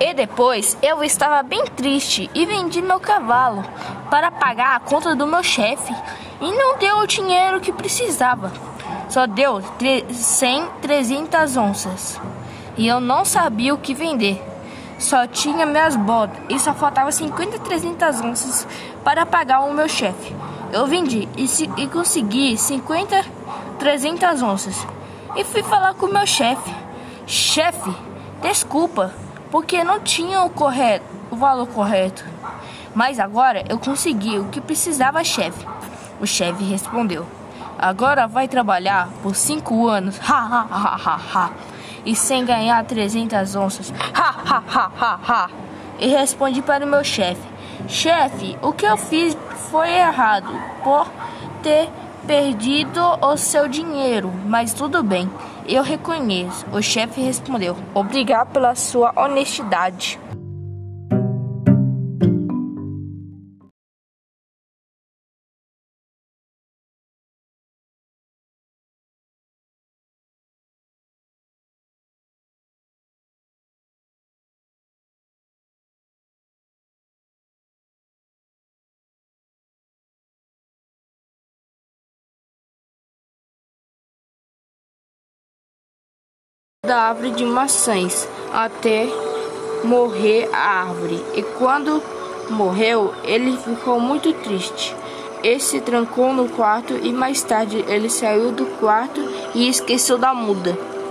E depois eu estava bem triste e vendi meu cavalo para pagar a conta do meu chefe e não deu o dinheiro que precisava. Só deu 100, 300 onças e eu não sabia o que vender. Só tinha minhas botas e só faltava 50, 300 onças para pagar o meu chefe. Eu vendi e, se, e consegui 50, 300 onças e fui falar com o meu chefe. Chefe, desculpa porque não tinha o correto, o valor correto. Mas agora eu consegui o que precisava, chefe. O chefe respondeu: Agora vai trabalhar por cinco anos, ha ha ha ha ha, e sem ganhar 300 onças, ha ha ha ha ha. E respondi para o meu chefe: Chefe, o que eu fiz foi errado por ter perdido o seu dinheiro, mas tudo bem. Eu reconheço. O chefe respondeu: Obrigado pela sua honestidade. Da árvore de maçãs até morrer a árvore. E quando morreu, ele ficou muito triste. Ele se trancou no quarto e mais tarde ele saiu do quarto e esqueceu da muda.